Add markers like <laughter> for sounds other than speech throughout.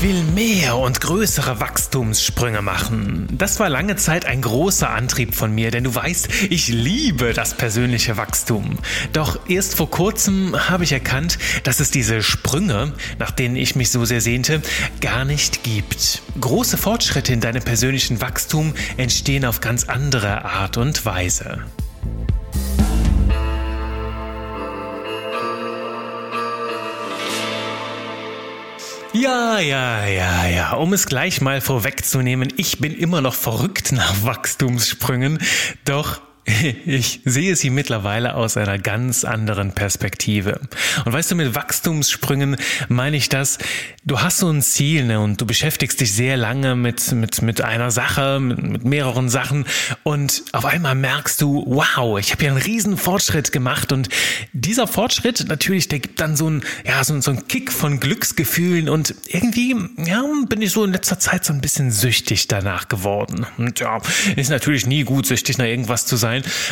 Ich will mehr und größere Wachstumssprünge machen. Das war lange Zeit ein großer Antrieb von mir, denn du weißt, ich liebe das persönliche Wachstum. Doch erst vor kurzem habe ich erkannt, dass es diese Sprünge, nach denen ich mich so sehr sehnte, gar nicht gibt. Große Fortschritte in deinem persönlichen Wachstum entstehen auf ganz andere Art und Weise. Ja, ja, ja, ja. Um es gleich mal vorwegzunehmen, ich bin immer noch verrückt nach Wachstumssprüngen, doch <laughs> ich sehe sie mittlerweile aus einer ganz anderen Perspektive. Und weißt du, mit Wachstumssprüngen meine ich das, du hast so ein Ziel ne, und du beschäftigst dich sehr lange mit, mit, mit einer Sache, mit, mit mehreren Sachen und auf einmal merkst du, wow, ich habe hier einen riesen Fortschritt gemacht und dieser Fortschritt natürlich, der gibt dann so ein, ja, so, so ein Kick von Glücksgefühlen und irgendwie, ja, bin ich so in letzter Zeit so ein bisschen süchtig danach geworden. Und ja, ist natürlich nie gut, süchtig nach irgendwas zu sein,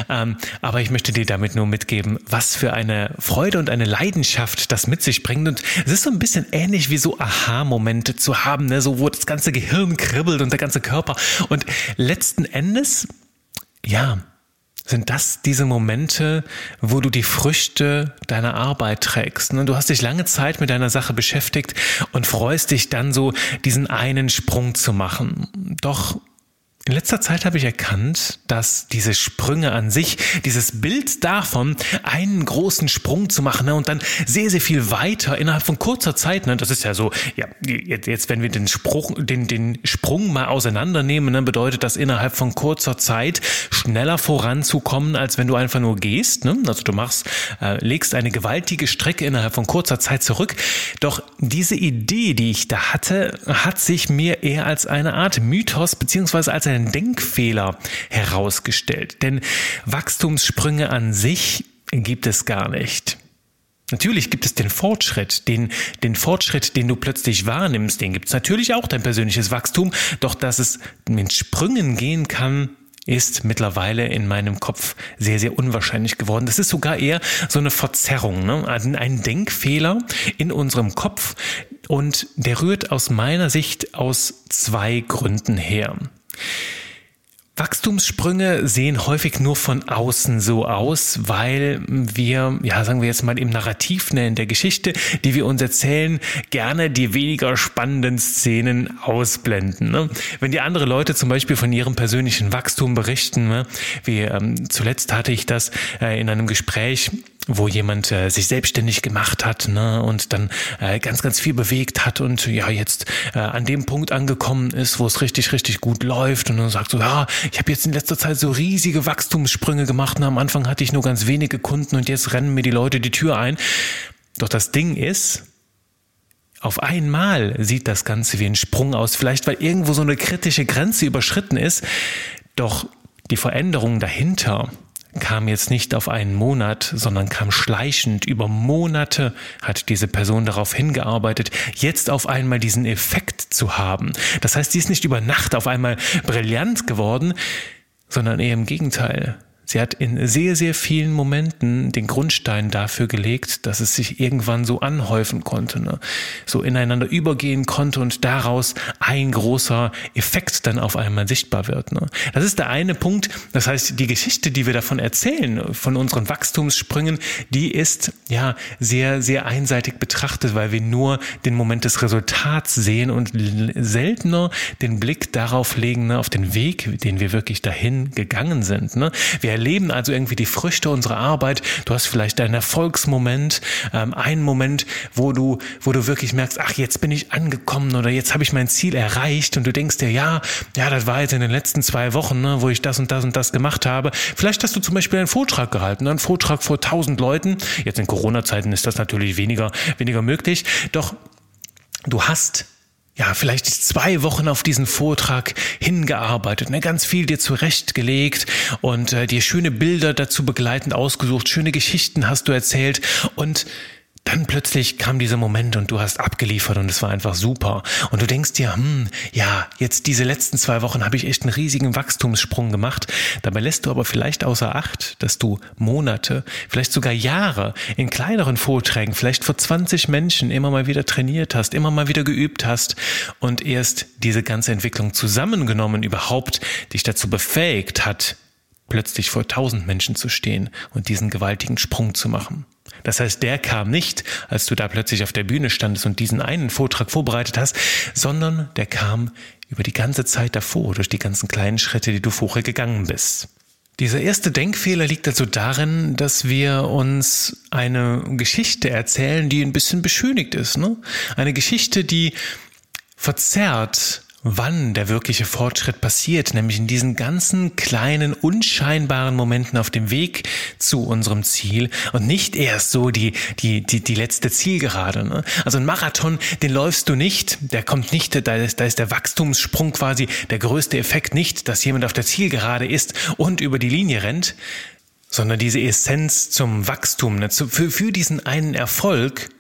ähm, aber ich möchte dir damit nur mitgeben, was für eine Freude und eine Leidenschaft das mit sich bringt und es ist so ein bisschen ähnlich wie so Aha-Momente zu haben, ne? so wo das ganze Gehirn kribbelt und der ganze Körper. Und letzten Endes, ja, sind das diese Momente, wo du die Früchte deiner Arbeit trägst. Ne? Du hast dich lange Zeit mit deiner Sache beschäftigt und freust dich dann so, diesen einen Sprung zu machen. Doch in letzter Zeit habe ich erkannt, dass diese Sprünge an sich, dieses Bild davon, einen großen Sprung zu machen ne, und dann sehr, sehr viel weiter innerhalb von kurzer Zeit, ne, das ist ja so, ja, jetzt, wenn wir den, Spruch, den, den Sprung mal auseinandernehmen, ne, bedeutet das innerhalb von kurzer Zeit schneller voranzukommen, als wenn du einfach nur gehst. Ne? Also du machst, äh, legst eine gewaltige Strecke innerhalb von kurzer Zeit zurück. Doch diese Idee, die ich da hatte, hat sich mir eher als eine Art Mythos beziehungsweise als einen Denkfehler herausgestellt. Denn Wachstumssprünge an sich gibt es gar nicht. Natürlich gibt es den Fortschritt, den, den Fortschritt, den du plötzlich wahrnimmst, den gibt es natürlich auch dein persönliches Wachstum, doch dass es mit Sprüngen gehen kann, ist mittlerweile in meinem Kopf sehr, sehr unwahrscheinlich geworden. Das ist sogar eher so eine Verzerrung, ne? ein Denkfehler in unserem Kopf und der rührt aus meiner Sicht aus zwei Gründen her. Wachstumssprünge sehen häufig nur von außen so aus, weil wir, ja, sagen wir jetzt mal im Narrativ, ne, in der Geschichte, die wir uns erzählen, gerne die weniger spannenden Szenen ausblenden. Ne? Wenn die andere Leute zum Beispiel von ihrem persönlichen Wachstum berichten, ne, wie ähm, zuletzt hatte ich das äh, in einem Gespräch, wo jemand äh, sich selbstständig gemacht hat ne, und dann äh, ganz, ganz viel bewegt hat und ja jetzt äh, an dem Punkt angekommen ist, wo es richtig, richtig gut läuft und dann sagt so, ja, ich habe jetzt in letzter Zeit so riesige Wachstumssprünge gemacht und am Anfang hatte ich nur ganz wenige Kunden und jetzt rennen mir die Leute die Tür ein. Doch das Ding ist, auf einmal sieht das Ganze wie ein Sprung aus, vielleicht weil irgendwo so eine kritische Grenze überschritten ist, doch die Veränderung dahinter, kam jetzt nicht auf einen Monat, sondern kam schleichend. Über Monate hat diese Person darauf hingearbeitet, jetzt auf einmal diesen Effekt zu haben. Das heißt, sie ist nicht über Nacht auf einmal brillant geworden, sondern eher im Gegenteil. Sie hat in sehr, sehr vielen Momenten den Grundstein dafür gelegt, dass es sich irgendwann so anhäufen konnte, ne? so ineinander übergehen konnte und daraus ein großer Effekt dann auf einmal sichtbar wird. Ne? Das ist der eine Punkt. Das heißt, die Geschichte, die wir davon erzählen, von unseren Wachstumssprüngen, die ist ja sehr, sehr einseitig betrachtet, weil wir nur den Moment des Resultats sehen und seltener den Blick darauf legen, ne, auf den Weg, den wir wirklich dahin gegangen sind. Ne? Wir erleben also irgendwie die Früchte unserer Arbeit. Du hast vielleicht einen Erfolgsmoment, ähm, einen Moment, wo du, wo du wirklich merkst, ach, jetzt bin ich angekommen oder jetzt habe ich mein Ziel erreicht und du denkst dir, ja, ja, das war jetzt in den letzten zwei Wochen, ne, wo ich das und das und das gemacht habe. Vielleicht hast du zum Beispiel einen Vortrag gehalten, einen Vortrag vor tausend Leuten. Jetzt in Corona-Zeiten ist das natürlich weniger, weniger möglich. Doch du hast ja, vielleicht zwei Wochen auf diesen Vortrag hingearbeitet, ne, ganz viel dir zurechtgelegt und äh, dir schöne Bilder dazu begleitend ausgesucht, schöne Geschichten hast du erzählt und dann plötzlich kam dieser Moment und du hast abgeliefert und es war einfach super. Und du denkst dir, hm, ja, jetzt diese letzten zwei Wochen habe ich echt einen riesigen Wachstumssprung gemacht. Dabei lässt du aber vielleicht außer Acht, dass du Monate, vielleicht sogar Jahre in kleineren Vorträgen, vielleicht vor 20 Menschen immer mal wieder trainiert hast, immer mal wieder geübt hast und erst diese ganze Entwicklung zusammengenommen überhaupt dich dazu befähigt hat, plötzlich vor tausend Menschen zu stehen und diesen gewaltigen Sprung zu machen. Das heißt, der kam nicht, als du da plötzlich auf der Bühne standest und diesen einen Vortrag vorbereitet hast, sondern der kam über die ganze Zeit davor, durch die ganzen kleinen Schritte, die du vorher gegangen bist. Dieser erste Denkfehler liegt also darin, dass wir uns eine Geschichte erzählen, die ein bisschen beschönigt ist. Ne? Eine Geschichte, die verzerrt wann der wirkliche Fortschritt passiert, nämlich in diesen ganzen kleinen, unscheinbaren Momenten auf dem Weg zu unserem Ziel und nicht erst so die, die, die, die letzte Zielgerade. Ne? Also ein Marathon, den läufst du nicht, der kommt nicht, da ist, da ist der Wachstumssprung quasi der größte Effekt nicht, dass jemand auf der Zielgerade ist und über die Linie rennt, sondern diese Essenz zum Wachstum, ne? für, für diesen einen Erfolg,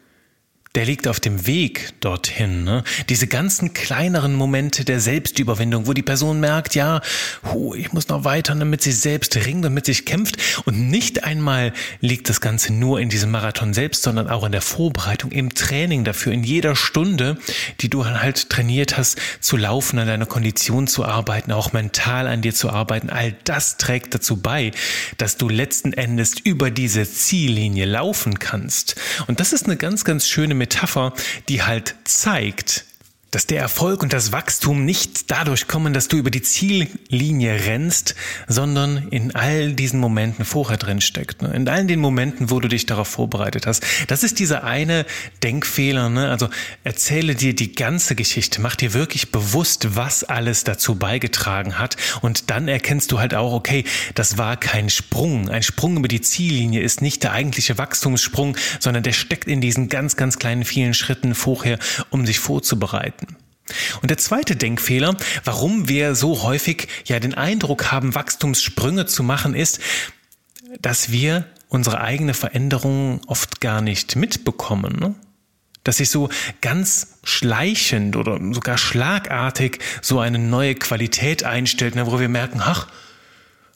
der liegt auf dem Weg dorthin. Ne? Diese ganzen kleineren Momente der Selbstüberwindung, wo die Person merkt, ja, hu, ich muss noch weiter, damit sie selbst ringt und mit sich kämpft. Und nicht einmal liegt das Ganze nur in diesem Marathon selbst, sondern auch in der Vorbereitung, im Training dafür, in jeder Stunde, die du halt trainiert hast, zu laufen, an deiner Kondition zu arbeiten, auch mental an dir zu arbeiten. All das trägt dazu bei, dass du letzten Endes über diese Ziellinie laufen kannst. Und das ist eine ganz, ganz schöne Metapher, die halt zeigt, dass der Erfolg und das Wachstum nicht dadurch kommen, dass du über die Ziellinie rennst, sondern in all diesen Momenten vorher drin steckt. Ne? In all den Momenten, wo du dich darauf vorbereitet hast. Das ist dieser eine Denkfehler. Ne? Also erzähle dir die ganze Geschichte, mach dir wirklich bewusst, was alles dazu beigetragen hat. Und dann erkennst du halt auch, okay, das war kein Sprung. Ein Sprung über die Ziellinie ist nicht der eigentliche Wachstumssprung, sondern der steckt in diesen ganz, ganz kleinen vielen Schritten vorher, um sich vorzubereiten. Und der zweite Denkfehler, warum wir so häufig ja den Eindruck haben, Wachstumssprünge zu machen, ist, dass wir unsere eigene Veränderung oft gar nicht mitbekommen. Ne? Dass sich so ganz schleichend oder sogar schlagartig so eine neue Qualität einstellt, ne, wo wir merken, ach,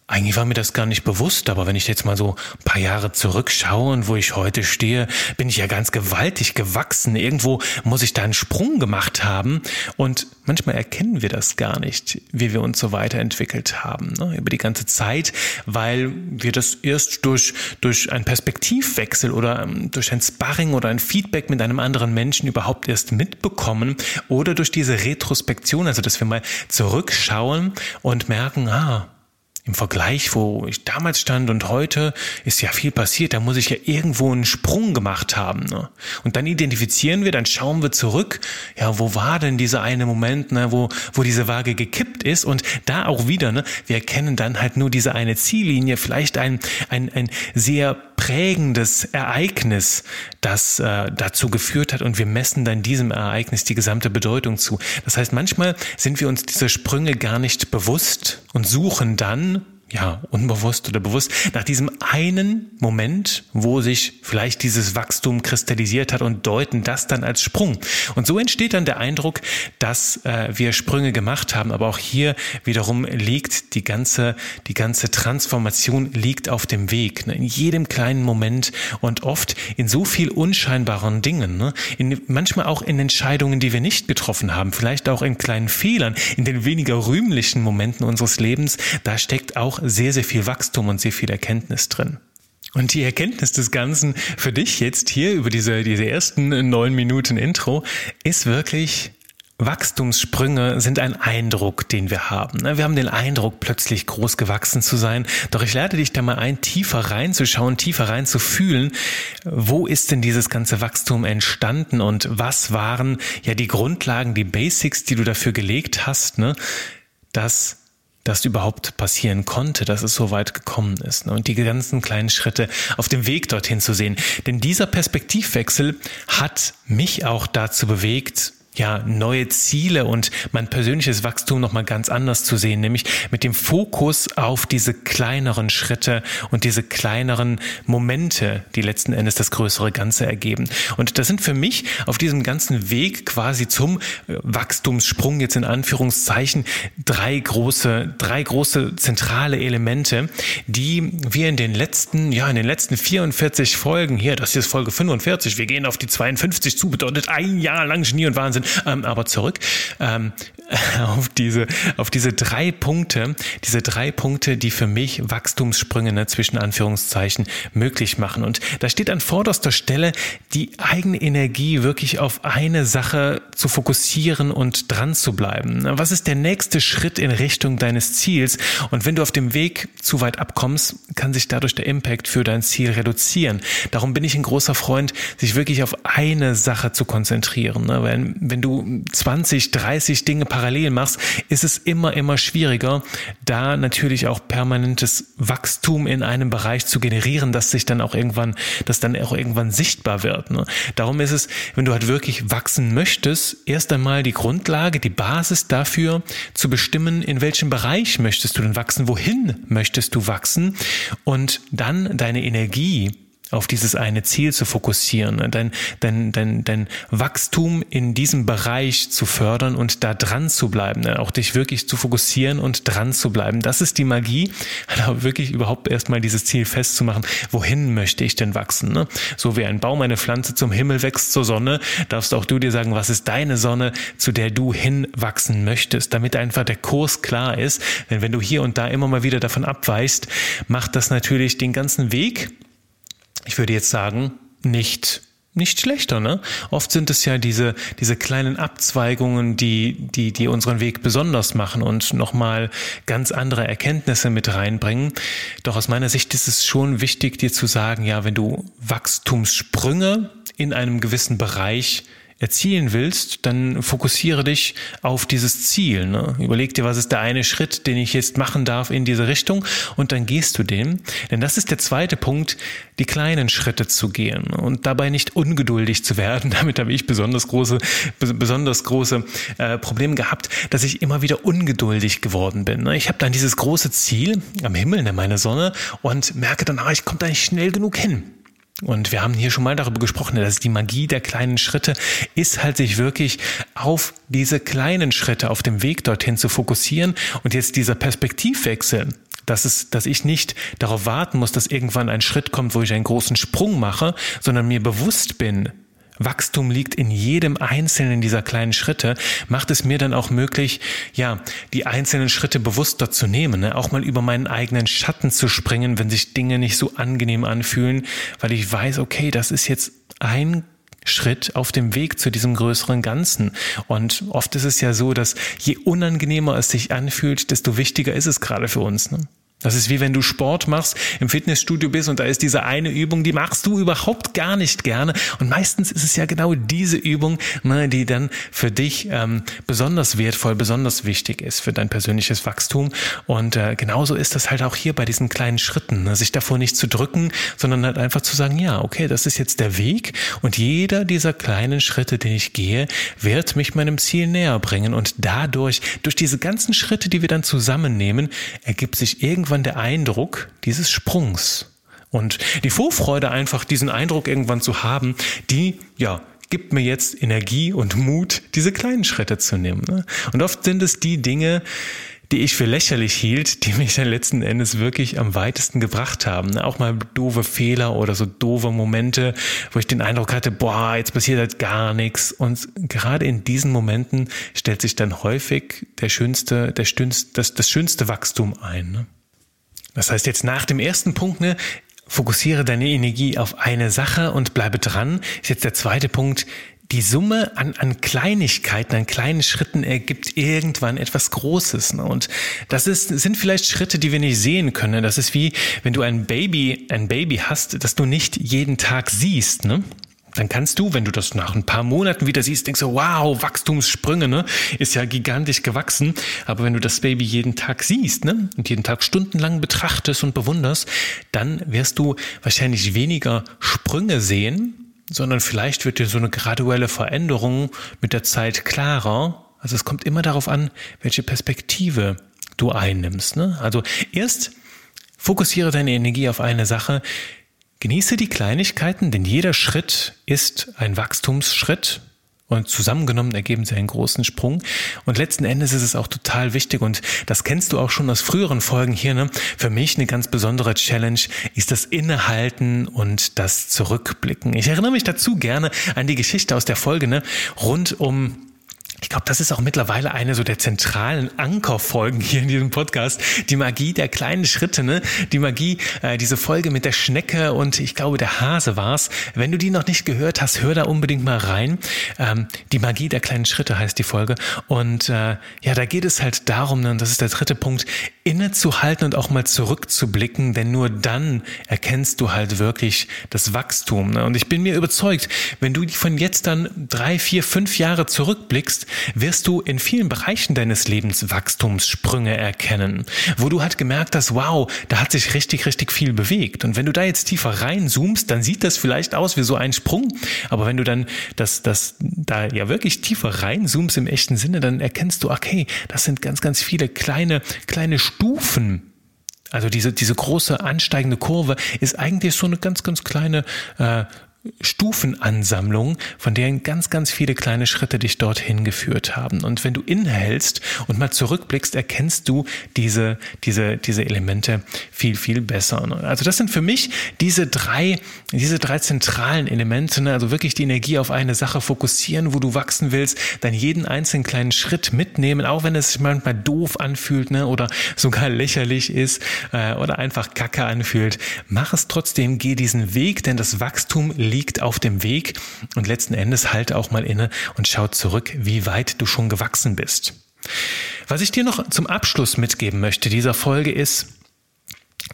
eigentlich war mir das gar nicht bewusst, aber wenn ich jetzt mal so ein paar Jahre zurückschaue und wo ich heute stehe, bin ich ja ganz gewaltig gewachsen. Irgendwo muss ich da einen Sprung gemacht haben und manchmal erkennen wir das gar nicht, wie wir uns so weiterentwickelt haben ne, über die ganze Zeit, weil wir das erst durch, durch einen Perspektivwechsel oder ähm, durch ein Sparring oder ein Feedback mit einem anderen Menschen überhaupt erst mitbekommen oder durch diese Retrospektion, also dass wir mal zurückschauen und merken, ah, im Vergleich, wo ich damals stand und heute, ist ja viel passiert. Da muss ich ja irgendwo einen Sprung gemacht haben. Ne? Und dann identifizieren wir, dann schauen wir zurück. Ja, wo war denn dieser eine Moment, ne, wo, wo diese Waage gekippt ist? Und da auch wieder, ne, wir erkennen dann halt nur diese eine Ziellinie, vielleicht ein, ein, ein sehr prägendes Ereignis, das äh, dazu geführt hat und wir messen dann diesem Ereignis die gesamte Bedeutung zu. Das heißt, manchmal sind wir uns dieser Sprünge gar nicht bewusst und suchen dann ja, unbewusst oder bewusst, nach diesem einen Moment, wo sich vielleicht dieses Wachstum kristallisiert hat und deuten das dann als Sprung. Und so entsteht dann der Eindruck, dass äh, wir Sprünge gemacht haben. Aber auch hier wiederum liegt die ganze, die ganze Transformation liegt auf dem Weg. Ne? In jedem kleinen Moment und oft in so viel unscheinbaren Dingen. Ne? In, manchmal auch in Entscheidungen, die wir nicht getroffen haben. Vielleicht auch in kleinen Fehlern, in den weniger rühmlichen Momenten unseres Lebens. Da steckt auch sehr, sehr viel Wachstum und sehr viel Erkenntnis drin. Und die Erkenntnis des Ganzen für dich jetzt hier über diese, diese ersten neun Minuten Intro ist wirklich, Wachstumssprünge sind ein Eindruck, den wir haben. Ne? Wir haben den Eindruck, plötzlich groß gewachsen zu sein. Doch ich lade dich da mal ein, tiefer reinzuschauen, tiefer reinzufühlen. Wo ist denn dieses ganze Wachstum entstanden und was waren ja die Grundlagen, die Basics, die du dafür gelegt hast, ne? dass das überhaupt passieren konnte, dass es so weit gekommen ist. Ne? Und die ganzen kleinen Schritte auf dem Weg dorthin zu sehen. Denn dieser Perspektivwechsel hat mich auch dazu bewegt, ja, neue Ziele und mein persönliches Wachstum nochmal ganz anders zu sehen, nämlich mit dem Fokus auf diese kleineren Schritte und diese kleineren Momente, die letzten Endes das größere Ganze ergeben. Und das sind für mich auf diesem ganzen Weg quasi zum äh, Wachstumssprung jetzt in Anführungszeichen drei große, drei große zentrale Elemente, die wir in den letzten, ja, in den letzten 44 Folgen hier, das hier ist Folge 45, wir gehen auf die 52 zu, bedeutet ein Jahr lang Genie und Wahnsinn ähm, aber zurück ähm, <laughs> auf diese, auf diese drei Punkte, diese drei Punkte, die für mich Wachstumssprünge ne, zwischen Anführungszeichen möglich machen. Und da steht an vorderster Stelle, die eigene Energie wirklich auf eine Sache zu fokussieren und dran zu bleiben. Was ist der nächste Schritt in Richtung deines Ziels? Und wenn du auf dem Weg zu weit abkommst, kann sich dadurch der Impact für dein Ziel reduzieren. Darum bin ich ein großer Freund, sich wirklich auf eine Sache zu konzentrieren. Ne? Wenn, wenn du 20, 30 Dinge parallel machst, ist es immer, immer schwieriger, da natürlich auch permanentes Wachstum in einem Bereich zu generieren, dass sich dann auch irgendwann, das dann auch irgendwann sichtbar wird. Ne? Darum ist es, wenn du halt wirklich wachsen möchtest, erst einmal die Grundlage, die Basis dafür zu bestimmen, in welchem Bereich möchtest du denn wachsen, wohin möchtest du wachsen und dann deine Energie auf dieses eine Ziel zu fokussieren, dein, dein, dein, dein Wachstum in diesem Bereich zu fördern und da dran zu bleiben, ne? auch dich wirklich zu fokussieren und dran zu bleiben. Das ist die Magie, <laughs> wirklich überhaupt erstmal dieses Ziel festzumachen, wohin möchte ich denn wachsen? Ne? So wie ein Baum, eine Pflanze zum Himmel wächst zur Sonne, darfst auch du dir sagen, was ist deine Sonne, zu der du hinwachsen möchtest, damit einfach der Kurs klar ist. Denn wenn du hier und da immer mal wieder davon abweichst, macht das natürlich den ganzen Weg ich würde jetzt sagen, nicht nicht schlechter, ne? Oft sind es ja diese, diese kleinen Abzweigungen, die, die, die unseren Weg besonders machen und nochmal ganz andere Erkenntnisse mit reinbringen. Doch aus meiner Sicht ist es schon wichtig, dir zu sagen, ja, wenn du Wachstumssprünge in einem gewissen Bereich erzielen willst, dann fokussiere dich auf dieses Ziel. Ne? Überleg dir, was ist der eine Schritt, den ich jetzt machen darf in diese Richtung und dann gehst du den. Denn das ist der zweite Punkt, die kleinen Schritte zu gehen und dabei nicht ungeduldig zu werden. <laughs> Damit habe ich besonders große, besonders große äh, Probleme gehabt, dass ich immer wieder ungeduldig geworden bin. Ne? Ich habe dann dieses große Ziel am Himmel, ne, meine Sonne, und merke dann, ah, ich komme da nicht schnell genug hin. Und wir haben hier schon mal darüber gesprochen, dass die Magie der kleinen Schritte ist halt sich wirklich auf diese kleinen Schritte auf dem Weg dorthin zu fokussieren und jetzt dieser Perspektivwechsel, dass es, dass ich nicht darauf warten muss, dass irgendwann ein Schritt kommt, wo ich einen großen Sprung mache, sondern mir bewusst bin, Wachstum liegt in jedem einzelnen dieser kleinen Schritte, macht es mir dann auch möglich, ja, die einzelnen Schritte bewusster zu nehmen, ne? auch mal über meinen eigenen Schatten zu springen, wenn sich Dinge nicht so angenehm anfühlen, weil ich weiß, okay, das ist jetzt ein Schritt auf dem Weg zu diesem größeren Ganzen. Und oft ist es ja so, dass je unangenehmer es sich anfühlt, desto wichtiger ist es gerade für uns. Ne? Das ist wie wenn du Sport machst, im Fitnessstudio bist und da ist diese eine Übung, die machst du überhaupt gar nicht gerne. Und meistens ist es ja genau diese Übung, ne, die dann für dich ähm, besonders wertvoll, besonders wichtig ist für dein persönliches Wachstum. Und äh, genauso ist das halt auch hier bei diesen kleinen Schritten, ne, sich davor nicht zu drücken, sondern halt einfach zu sagen, ja, okay, das ist jetzt der Weg und jeder dieser kleinen Schritte, den ich gehe, wird mich meinem Ziel näher bringen. Und dadurch, durch diese ganzen Schritte, die wir dann zusammennehmen, ergibt sich irgendwann irgendwann der Eindruck dieses Sprungs. Und die Vorfreude einfach, diesen Eindruck irgendwann zu haben, die, ja, gibt mir jetzt Energie und Mut, diese kleinen Schritte zu nehmen. Ne? Und oft sind es die Dinge, die ich für lächerlich hielt, die mich dann letzten Endes wirklich am weitesten gebracht haben. Ne? Auch mal doofe Fehler oder so doofe Momente, wo ich den Eindruck hatte, boah, jetzt passiert halt gar nichts. Und gerade in diesen Momenten stellt sich dann häufig der schönste, der schönste, das, das schönste Wachstum ein. Ne? Das heißt jetzt nach dem ersten Punkt, ne, fokussiere deine Energie auf eine Sache und bleibe dran, ist jetzt der zweite Punkt. Die Summe an, an Kleinigkeiten, an kleinen Schritten ergibt irgendwann etwas Großes. Ne? Und das ist, sind vielleicht Schritte, die wir nicht sehen können. Das ist wie, wenn du ein Baby, ein Baby hast, das du nicht jeden Tag siehst. Ne? Dann kannst du, wenn du das nach ein paar Monaten wieder siehst, denkst du, wow, Wachstumssprünge, ne? Ist ja gigantisch gewachsen. Aber wenn du das Baby jeden Tag siehst, ne? Und jeden Tag stundenlang betrachtest und bewunderst, dann wirst du wahrscheinlich weniger Sprünge sehen, sondern vielleicht wird dir so eine graduelle Veränderung mit der Zeit klarer. Also es kommt immer darauf an, welche Perspektive du einnimmst. Ne? Also erst fokussiere deine Energie auf eine Sache, genieße die Kleinigkeiten, denn jeder Schritt ist ein Wachstumsschritt und zusammengenommen ergeben sie einen großen Sprung. Und letzten Endes ist es auch total wichtig und das kennst du auch schon aus früheren Folgen hier. Ne? Für mich eine ganz besondere Challenge ist das Innehalten und das Zurückblicken. Ich erinnere mich dazu gerne an die Geschichte aus der Folge ne? rund um ich glaube, das ist auch mittlerweile eine so der zentralen Ankerfolgen hier in diesem Podcast. Die Magie der kleinen Schritte, ne? Die Magie, äh, diese Folge mit der Schnecke und ich glaube, der Hase war's. Wenn du die noch nicht gehört hast, hör da unbedingt mal rein. Ähm, die Magie der kleinen Schritte heißt die Folge. Und äh, ja, da geht es halt darum, ne, und das ist der dritte Punkt, innezuhalten und auch mal zurückzublicken, denn nur dann erkennst du halt wirklich das Wachstum. Ne? Und ich bin mir überzeugt, wenn du von jetzt dann drei, vier, fünf Jahre zurückblickst, wirst du in vielen Bereichen deines Lebens Wachstumssprünge erkennen, wo du halt gemerkt hast, wow, da hat sich richtig, richtig viel bewegt. Und wenn du da jetzt tiefer reinzoomst, dann sieht das vielleicht aus wie so ein Sprung. Aber wenn du dann das, das da ja wirklich tiefer reinzoomst im echten Sinne, dann erkennst du, okay, das sind ganz, ganz viele kleine, kleine Stufen, also diese, diese große ansteigende Kurve ist eigentlich so eine ganz, ganz kleine äh, Stufenansammlung, von deren ganz, ganz viele kleine Schritte dich dorthin geführt haben. Und wenn du innehältst und mal zurückblickst, erkennst du diese, diese, diese Elemente viel, viel besser. Also das sind für mich diese drei, diese drei zentralen Elemente, ne? also wirklich die Energie auf eine Sache fokussieren, wo du wachsen willst, dann jeden einzelnen kleinen Schritt mitnehmen, auch wenn es sich manchmal doof anfühlt, ne? oder sogar lächerlich ist, äh, oder einfach kacke anfühlt. Mach es trotzdem, geh diesen Weg, denn das Wachstum liegt auf dem Weg und letzten Endes halt auch mal inne und schau zurück, wie weit du schon gewachsen bist. Was ich dir noch zum Abschluss mitgeben möchte dieser Folge ist,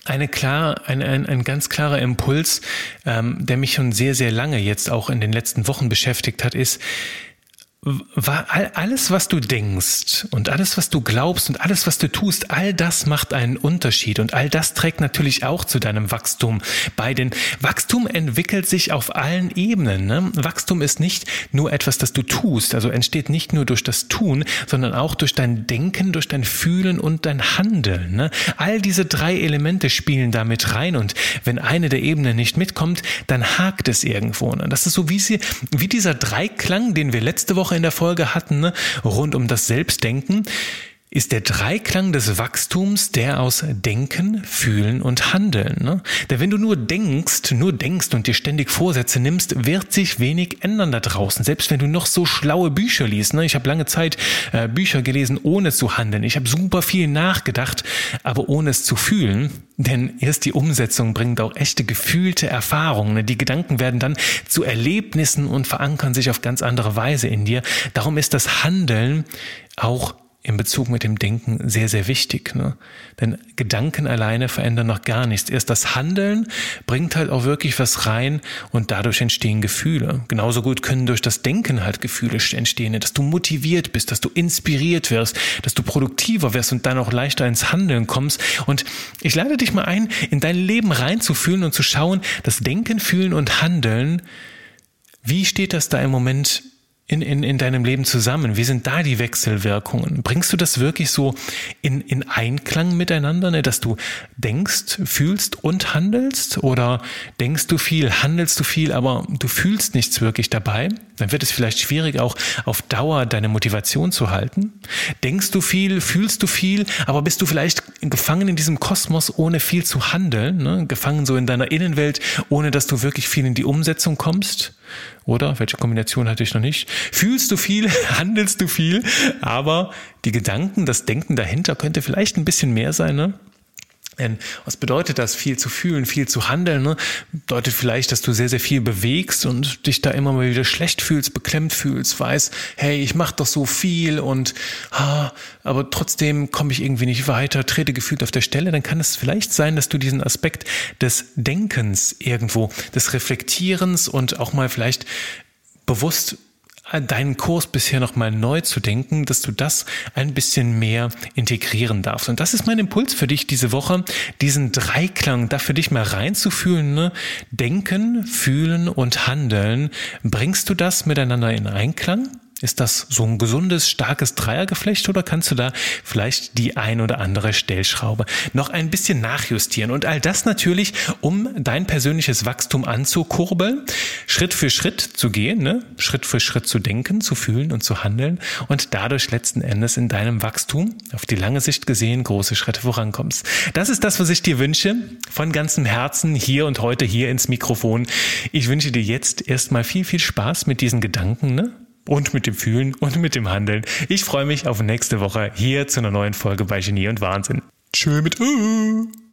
eine klar, ein, ein, ein ganz klarer Impuls, ähm, der mich schon sehr, sehr lange jetzt auch in den letzten Wochen beschäftigt hat, ist, alles, was du denkst und alles, was du glaubst und alles, was du tust, all das macht einen Unterschied und all das trägt natürlich auch zu deinem Wachstum bei. Denn Wachstum entwickelt sich auf allen Ebenen. Ne? Wachstum ist nicht nur etwas, das du tust, also entsteht nicht nur durch das Tun, sondern auch durch dein Denken, durch dein Fühlen und dein Handeln. Ne? All diese drei Elemente spielen damit rein und wenn eine der Ebenen nicht mitkommt, dann hakt es irgendwo. Ne? Das ist so wie, sie, wie dieser Dreiklang, den wir letzte Woche in der Folge hatten, ne, rund um das Selbstdenken, ist der Dreiklang des Wachstums der aus Denken, Fühlen und Handeln. Ne? Denn wenn du nur denkst, nur denkst und dir ständig Vorsätze nimmst, wird sich wenig ändern da draußen. Selbst wenn du noch so schlaue Bücher liest. Ne? Ich habe lange Zeit äh, Bücher gelesen, ohne zu handeln. Ich habe super viel nachgedacht, aber ohne es zu fühlen. Denn erst die Umsetzung bringt auch echte gefühlte Erfahrungen. Ne? Die Gedanken werden dann zu Erlebnissen und verankern sich auf ganz andere Weise in dir. Darum ist das Handeln auch in Bezug mit dem Denken sehr, sehr wichtig. Ne? Denn Gedanken alleine verändern noch gar nichts. Erst das Handeln bringt halt auch wirklich was rein und dadurch entstehen Gefühle. Genauso gut können durch das Denken halt Gefühle entstehen, ne? dass du motiviert bist, dass du inspiriert wirst, dass du produktiver wirst und dann auch leichter ins Handeln kommst. Und ich lade dich mal ein, in dein Leben reinzufühlen und zu schauen, das Denken, Fühlen und Handeln, wie steht das da im Moment in, in, in deinem Leben zusammen? Wie sind da die Wechselwirkungen? Bringst du das wirklich so in, in Einklang miteinander, ne? dass du denkst, fühlst und handelst? Oder denkst du viel, handelst du viel, aber du fühlst nichts wirklich dabei? Dann wird es vielleicht schwierig, auch auf Dauer deine Motivation zu halten. Denkst du viel, fühlst du viel, aber bist du vielleicht gefangen in diesem Kosmos, ohne viel zu handeln? Ne? Gefangen so in deiner Innenwelt, ohne dass du wirklich viel in die Umsetzung kommst? Oder? Welche Kombination hatte ich noch nicht? Fühlst du viel, <laughs> handelst du viel, aber die Gedanken, das Denken dahinter könnte vielleicht ein bisschen mehr sein, ne? Denn was bedeutet das, viel zu fühlen, viel zu handeln? Ne? Bedeutet vielleicht, dass du sehr, sehr viel bewegst und dich da immer mal wieder schlecht fühlst, beklemmt fühlst, weißt, hey, ich mache doch so viel und ah, aber trotzdem komme ich irgendwie nicht weiter, trete gefühlt auf der Stelle. Dann kann es vielleicht sein, dass du diesen Aspekt des Denkens irgendwo, des Reflektierens und auch mal vielleicht bewusst deinen Kurs bisher nochmal neu zu denken, dass du das ein bisschen mehr integrieren darfst. Und das ist mein Impuls für dich diese Woche, diesen Dreiklang da für dich mal reinzufühlen. Ne? Denken, fühlen und handeln. Bringst du das miteinander in Einklang? Ist das so ein gesundes, starkes Dreiergeflecht oder kannst du da vielleicht die ein oder andere Stellschraube noch ein bisschen nachjustieren? Und all das natürlich, um dein persönliches Wachstum anzukurbeln, Schritt für Schritt zu gehen, ne? Schritt für Schritt zu denken, zu fühlen und zu handeln und dadurch letzten Endes in deinem Wachstum auf die lange Sicht gesehen große Schritte vorankommst. Das ist das, was ich dir wünsche, von ganzem Herzen hier und heute hier ins Mikrofon. Ich wünsche dir jetzt erstmal viel, viel Spaß mit diesen Gedanken, ne? Und mit dem Fühlen und mit dem Handeln. Ich freue mich auf nächste Woche hier zu einer neuen Folge bei Genie und Wahnsinn. Tschö mit uh.